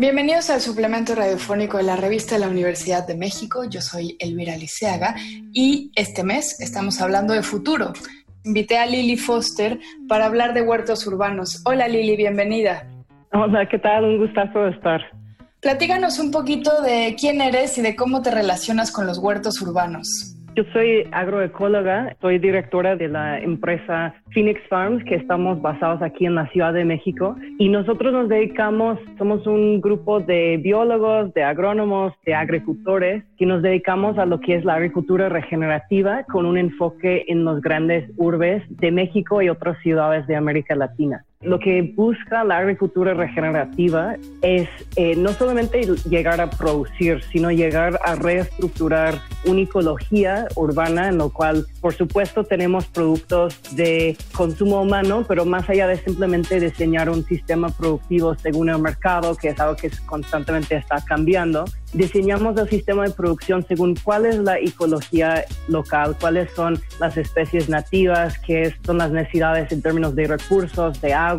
Bienvenidos al suplemento radiofónico de la revista de la Universidad de México. Yo soy Elvira Liceaga y este mes estamos hablando de futuro. Invité a Lili Foster para hablar de huertos urbanos. Hola Lili, bienvenida. Hola, ¿qué tal? Un gustazo estar. Platíganos un poquito de quién eres y de cómo te relacionas con los huertos urbanos. Yo soy agroecóloga, soy directora de la empresa Phoenix Farms, que estamos basados aquí en la Ciudad de México. Y nosotros nos dedicamos, somos un grupo de biólogos, de agrónomos, de agricultores, que nos dedicamos a lo que es la agricultura regenerativa con un enfoque en los grandes urbes de México y otras ciudades de América Latina. Lo que busca la agricultura regenerativa es eh, no solamente llegar a producir, sino llegar a reestructurar una ecología urbana en lo cual, por supuesto, tenemos productos de consumo humano, pero más allá de simplemente diseñar un sistema productivo según el mercado, que es algo que constantemente está cambiando, diseñamos el sistema de producción según cuál es la ecología local, cuáles son las especies nativas, qué son las necesidades en términos de recursos, de agua,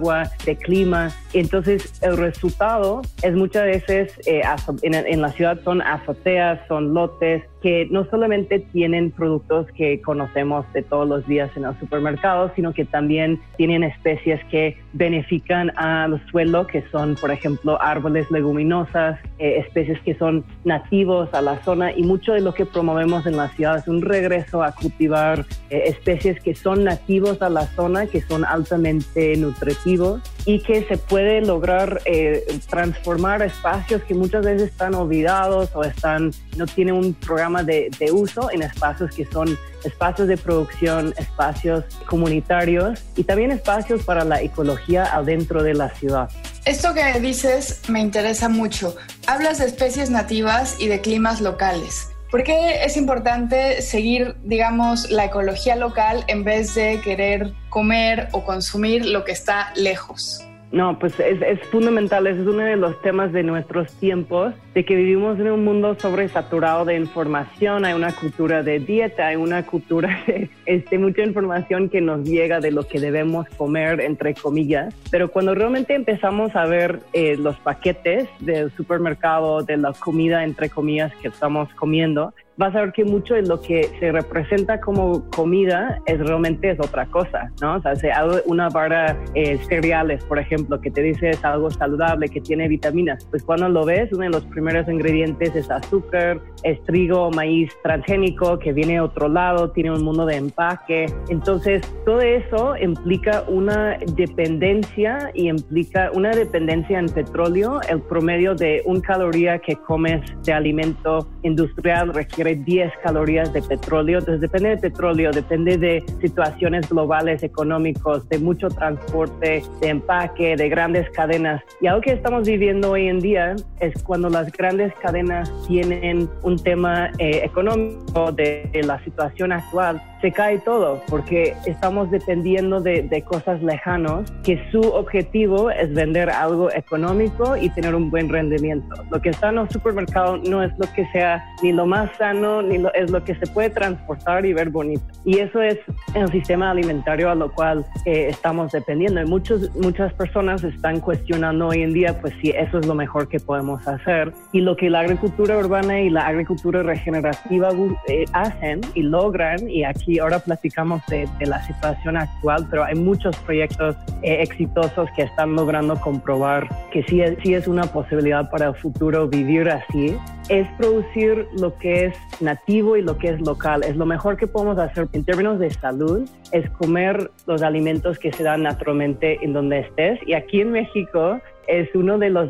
de clima. Entonces, el resultado es muchas veces eh, en, la ciudad son azoteas, son lotes, que no solamente tienen productos que conocemos de todos los días en el supermercado, sino que también tienen especies que benefician al suelo, que son, por ejemplo, árboles leguminosas, eh, especies que son nativos a la zona y mucho de lo que promovemos en la ciudad es un regreso a cultivar eh, especies que son nativos a la zona, que son altamente nutritivos y que se puede lograr eh, transformar espacios que muchas veces están olvidados o están no tienen un programa de, uso en espacios que son espacios de producción, espacios comunitarios y también espacios para la ecología adentro de la ciudad. Esto que dices me interesa mucho. Hablas de especies nativas y de climas locales. ¿Por qué es importante seguir, digamos, la ecología local en vez de querer comer o consumir lo que está lejos? No, pues es, fundamental, es uno de los temas de nuestros tiempos, de que vivimos en un mundo sobresaturado de información, hay una cultura de dieta, hay una cultura de este, mucha información que nos llega de lo que debemos comer, entre comillas, pero cuando realmente empezamos a ver eh, los paquetes del supermercado, de la comida, entre comillas, que estamos comiendo, vas a ver que mucho de lo que se representa como comida es realmente es otra cosa, ¿no? O sea, se una barra eh, cereales, por ejemplo, que te dice es algo saludable, que tiene vitaminas, pues cuando lo ves, uno de los primeros ingredientes es azúcar, es trigo, maíz transgénico, que viene de otro lado, tiene un mundo de empaque. Entonces, todo eso implica una dependencia y implica una dependencia en petróleo. El promedio de un caloría que comes de alimento industrial requiere 10 calorías de petróleo. Entonces depende de petróleo, depende de situaciones globales, económicos, de mucho transporte, de empaque, de grandes cadenas. Y algo que estamos viviendo hoy en día es cuando las grandes cadenas tienen un tema eh, económico de la situación actual, se cae todo porque estamos dependiendo de, de, cosas lejanos que su objetivo es vender algo económico y tener un buen rendimiento. Lo que está en los supermercados no es lo que sea ni lo más sano, ni lo, es lo que se puede transportar y ver bonito. Y eso es el sistema alimentario a lo cual eh, estamos dependiendo. Y muchos, muchas personas están cuestionando hoy en día, pues si eso es lo mejor que podemos hacer. Y lo que la agricultura urbana y la agricultura regenerativa eh, hacen y logran, y aquí y ahora platicamos de, la situación actual, pero hay muchos proyectos eh, exitosos que están logrando comprobar que sí, sí es una posibilidad para el futuro vivir así. Es producir lo que es nativo y lo que es local. Es lo mejor que podemos hacer en términos de salud, es comer los alimentos que se dan naturalmente en donde estés. Y aquí en México es uno de los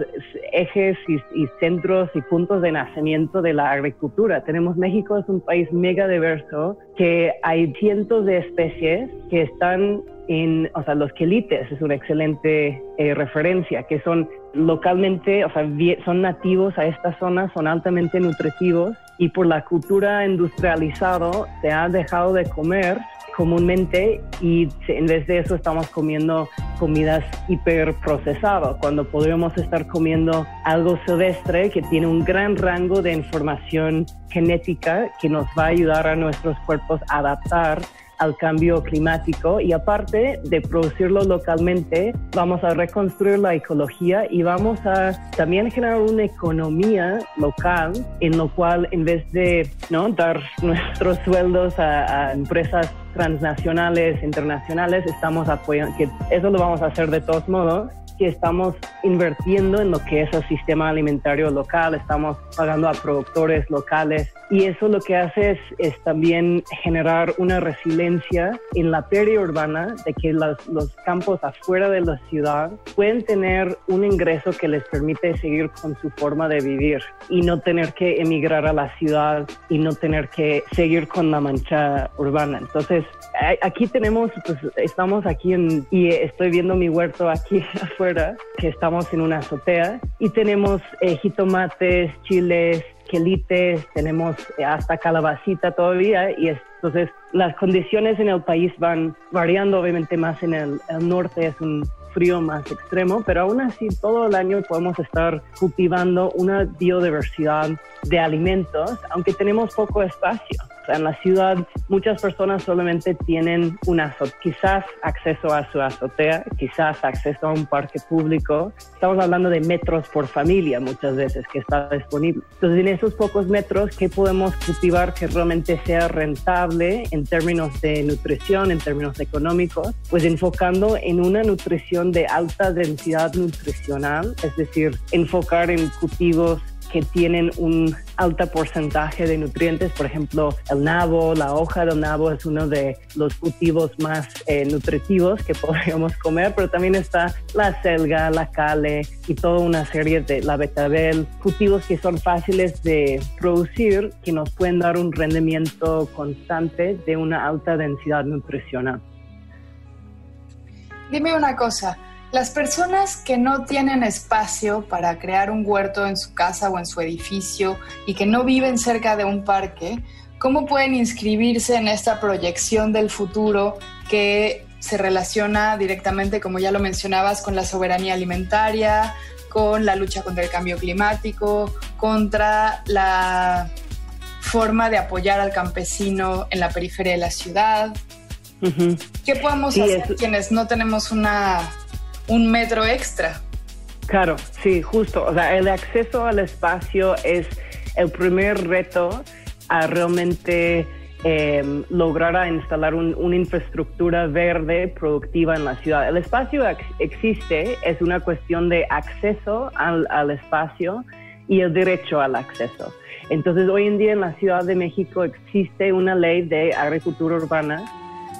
ejes y, centros y puntos de nacimiento de la agricultura. Tenemos México es un país mega diverso que hay cientos de especies que están en, o sea, los quelites es una excelente eh, referencia, que son localmente, o sea, son nativos a esta zona, son altamente nutritivos y por la cultura industrializada se ha dejado de comer comúnmente y en vez de eso estamos comiendo comidas hiperprocesadas, cuando podríamos estar comiendo algo silvestre que tiene un gran rango de información genética que nos va a ayudar a nuestros cuerpos a adaptar al cambio climático y aparte de producirlo localmente, vamos a reconstruir la ecología y vamos a también generar una economía local en lo cual en vez de ¿no? dar nuestros sueldos a, empresas transnacionales, internacionales, estamos apoyando, que eso lo vamos a hacer de todos modos, que estamos invirtiendo en lo que es el sistema alimentario local, estamos pagando a productores locales y eso lo que hace es, también generar una resiliencia en la periurbana de que los, los, campos afuera de la ciudad pueden tener un ingreso que les permite seguir con su forma de vivir y no tener que emigrar a la ciudad y no tener que seguir con la mancha urbana. Entonces, aquí tenemos, pues estamos aquí en, y estoy viendo mi huerto aquí afuera que estamos en una azotea y tenemos eh, jitomates, chiles, quelites, tenemos hasta calabacita todavía y entonces las condiciones en el país van variando, obviamente más en el, el norte es un frío más extremo, pero aún así todo el año podemos estar cultivando una biodiversidad de alimentos, aunque tenemos poco espacio en la ciudad muchas personas solamente tienen una quizás acceso a su azotea, quizás acceso a un parque público. Estamos hablando de metros por familia muchas veces que está disponible. Entonces, en esos pocos metros, ¿qué podemos cultivar que realmente sea rentable en términos de nutrición, en términos económicos? Pues enfocando en una nutrición de alta densidad nutricional, es decir, enfocar en cultivos que tienen un alto porcentaje de nutrientes. Por ejemplo, el nabo, la hoja del nabo es uno de los cultivos más eh, nutritivos que podríamos comer, pero también está la selga, la cale y toda una serie de la betabel, cultivos que son fáciles de producir, que nos pueden dar un rendimiento constante de una alta densidad nutricional. Dime una cosa, las personas que no tienen espacio para crear un huerto en su casa o en su edificio y que no viven cerca de un parque, ¿cómo pueden inscribirse en esta proyección del futuro que se relaciona directamente, como ya lo mencionabas, con la soberanía alimentaria, con la lucha contra el cambio climático, contra la forma de apoyar al campesino en la periferia de la ciudad? ¿Qué podemos hacer quienes no tenemos una un metro extra. Claro, sí, justo. O sea, el acceso al espacio es el primer reto a realmente em, lograr a instalar una infraestructura verde productiva en la ciudad. El espacio existe, es una cuestión de acceso al, al espacio y el derecho al acceso. Entonces, hoy en día en la Ciudad de México existe una ley de agricultura urbana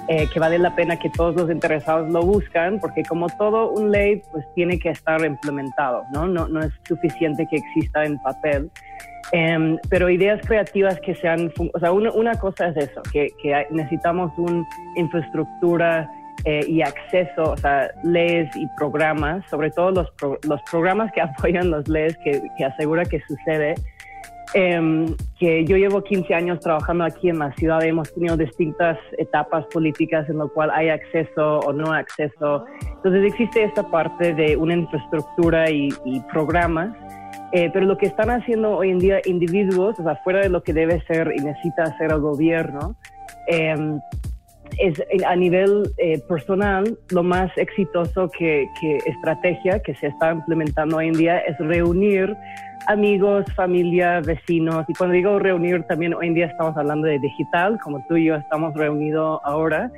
eh, que vale la pena que todos los interesados lo buscan, porque como todo un ley, pues tiene que estar implementado, ¿no? No, no es suficiente que exista en papel. Em, pero ideas creativas que sean, o sea, una, una cosa es eso, que, que necesitamos una infraestructura eh, y acceso, o sea, leyes y programas, sobre todo los, los programas que apoyan los leyes, que, que asegura que sucede, Em, que yo llevo 15 años trabajando aquí en la ciudad, hemos tenido distintas etapas políticas en lo cual hay acceso o no acceso. Entonces existe esta parte de una infraestructura y, programas, eh, pero lo que están haciendo hoy en día individuos, o sea, fuera de lo que debe ser y necesita hacer el gobierno, em, es a nivel eh, personal lo más exitoso que, que estrategia que se está implementando hoy en día es reunir amigos, familia, vecinos. Y cuando digo reunir, también hoy en día estamos hablando de digital, como tú y yo estamos reunidos ahora.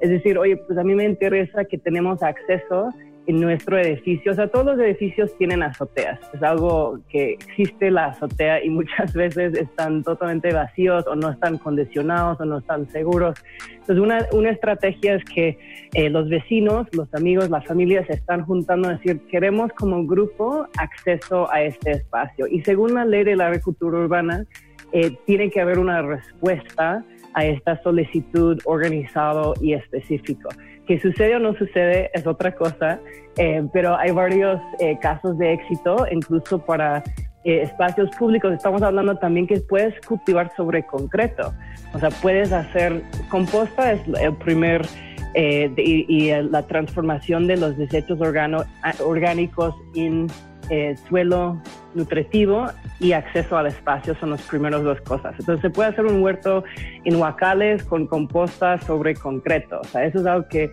Es decir, oye, pues a mí me interesa que tenemos acceso en nuestro edificio. O sea, todos los edificios tienen azoteas. Es algo que existe la azotea y muchas veces están totalmente vacíos o no están condicionados o no están seguros. Entonces, una, una estrategia es que eh, los vecinos, los amigos, las familias se están juntando a decir, queremos como grupo acceso a este espacio. Y según la ley de la agricultura urbana, eh, tiene que haber una respuesta a esta solicitud organizado y específico. Que sucede o no sucede es otra cosa, eh, pero hay varios eh, casos de éxito, incluso para eh, espacios públicos, estamos hablando también que puedes cultivar sobre concreto. O sea, puedes hacer composta, es el primer, eh, y, la transformación de los desechos orgánicos en eh, suelo nutritivo y acceso al espacio son las primeras dos cosas. Entonces se puede hacer un huerto en huacales con composta sobre concreto. O sea, eso es algo que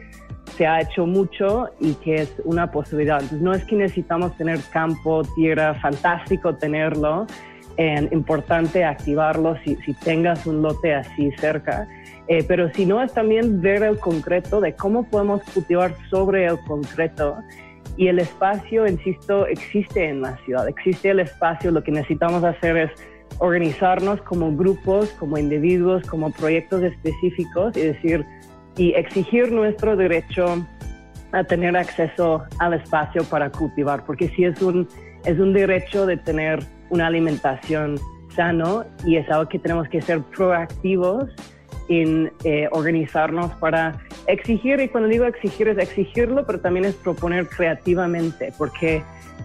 se ha hecho mucho y que es una posibilidad. Entonces no es que necesitamos tener campo, tierra, fantástico tenerlo, es importante activarlo si, si, tengas un lote así cerca. Eh, pero si no es también ver el concreto de cómo podemos cultivar sobre el concreto y el espacio, insisto, existe en la ciudad, existe el espacio, lo que necesitamos hacer es organizarnos como grupos, como individuos, como proyectos específicos y decir, y exigir nuestro derecho a tener acceso al espacio para cultivar, porque sí es un, es un derecho de tener una alimentación sano y es algo que tenemos que ser proactivos en eh, organizarnos para exigir, y cuando digo exigir es exigirlo, pero también es proponer creativamente, porque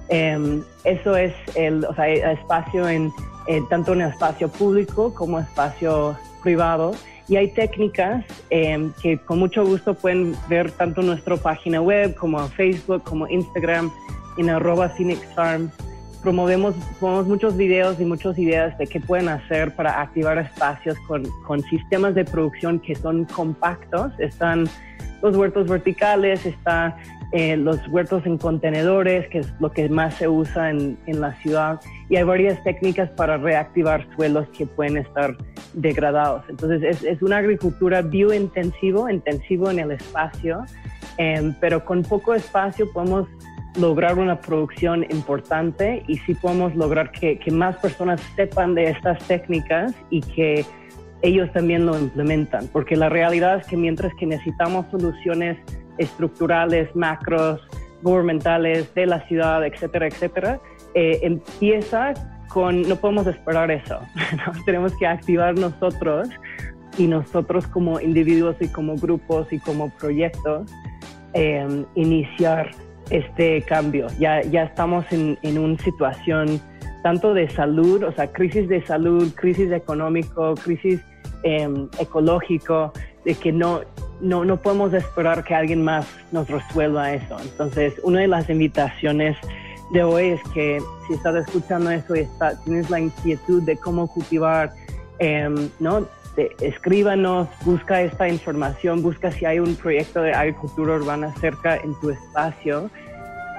em, eso es el, o sea, espacio en, eh, tanto en el espacio público como espacio privado. Y hay técnicas em, que con mucho gusto pueden ver tanto en nuestra página web como en Facebook, como Instagram, en arroba Phoenix Farm promovemos, muchos videos y muchas ideas de qué pueden hacer para activar espacios con, con sistemas de producción que son compactos. Están los huertos verticales, están eh, los huertos en contenedores, que es lo que más se usa en, en, la ciudad, y hay varias técnicas para reactivar suelos que pueden estar degradados. Entonces es, es una agricultura biointensivo, intensivo en el espacio, eh, pero con poco espacio podemos lograr una producción importante y si podemos lograr que, más personas sepan de estas técnicas y que ellos también lo implementan, porque la realidad es que mientras que necesitamos soluciones estructurales, macros, gubernamentales de la ciudad, etcétera, etcétera, eh, empieza con, no podemos esperar eso, tenemos que activar nosotros y nosotros como individuos y como grupos y como proyectos, eh, iniciar este cambio. Ya, ya estamos en, en una situación tanto de salud, o sea, crisis de salud, crisis económico, crisis em, ecológico, de que no, no, no podemos esperar que alguien más nos resuelva eso. Entonces, una de las invitaciones de hoy es que si estás escuchando eso y está, tienes la inquietud de cómo cultivar, em, ¿no? Escríbanos, busca esta información, busca si hay un proyecto de agricultura urbana cerca en tu espacio.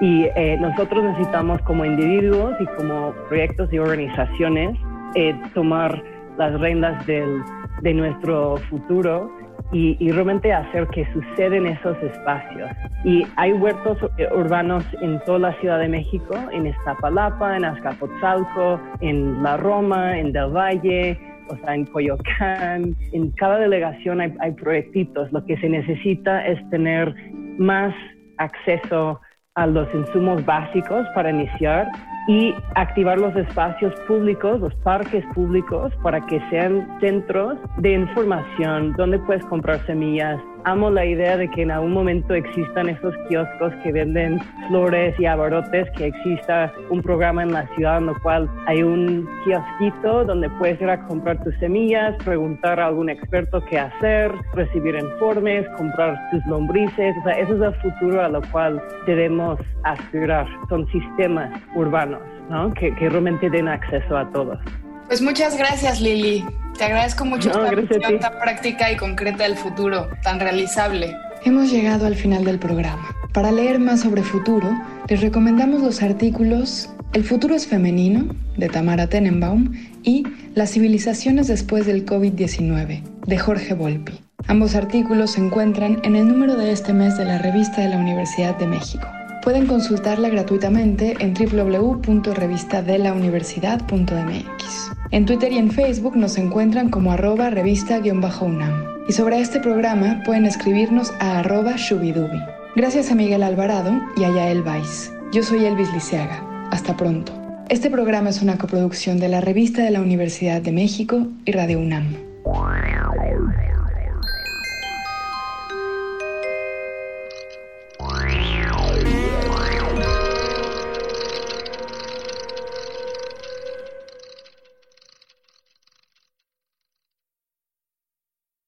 Y eh, nosotros necesitamos como individuos y como proyectos y organizaciones eh, tomar las rendas del, de nuestro futuro y, y, realmente hacer que suceden esos espacios. Y hay huertos eh, urbanos en toda la Ciudad de México, en Iztapalapa, en Azcapotzalco, en La Roma, en Del Valle, o sea, en Coyoacán, en cada delegación hay, hay proyectitos. Lo que se necesita es tener más acceso a los insumos básicos para iniciar y activar los espacios públicos, los parques públicos, para que sean centros de información donde puedes comprar semillas, amo la idea de que en algún momento existan esos kioscos que venden flores y abarotes, que exista un programa en la ciudad en el cual hay un kiosquito donde puedes ir a comprar tus semillas, preguntar a algún experto qué hacer, recibir informes, comprar tus lombrices. O sea, eso es el futuro a lo cual debemos aspirar. Son sistemas urbanos ¿no? que, que realmente den acceso a todos. Pues muchas gracias, Lili. Te agradezco mucho esta visión tan práctica y concreta del futuro, tan realizable. Hemos llegado al final del programa. Para leer más sobre futuro, les recomendamos los artículos El futuro es femenino, de Tamara Tenenbaum, y Las civilizaciones después del COVID-19, de Jorge Volpi. Ambos artículos se encuentran en el número de este mes de la revista de la Universidad de México. Pueden consultarla gratuitamente en www.revistadelauniversidad.mx. En Twitter y en Facebook nos encuentran como arroba revista-unam. Y sobre este programa pueden escribirnos a arroba shubidubi. Gracias a Miguel Alvarado y a Yael Weiss. Yo soy Elvis Liceaga. Hasta pronto. Este programa es una coproducción de la Revista de la Universidad de México y Radio UNAM.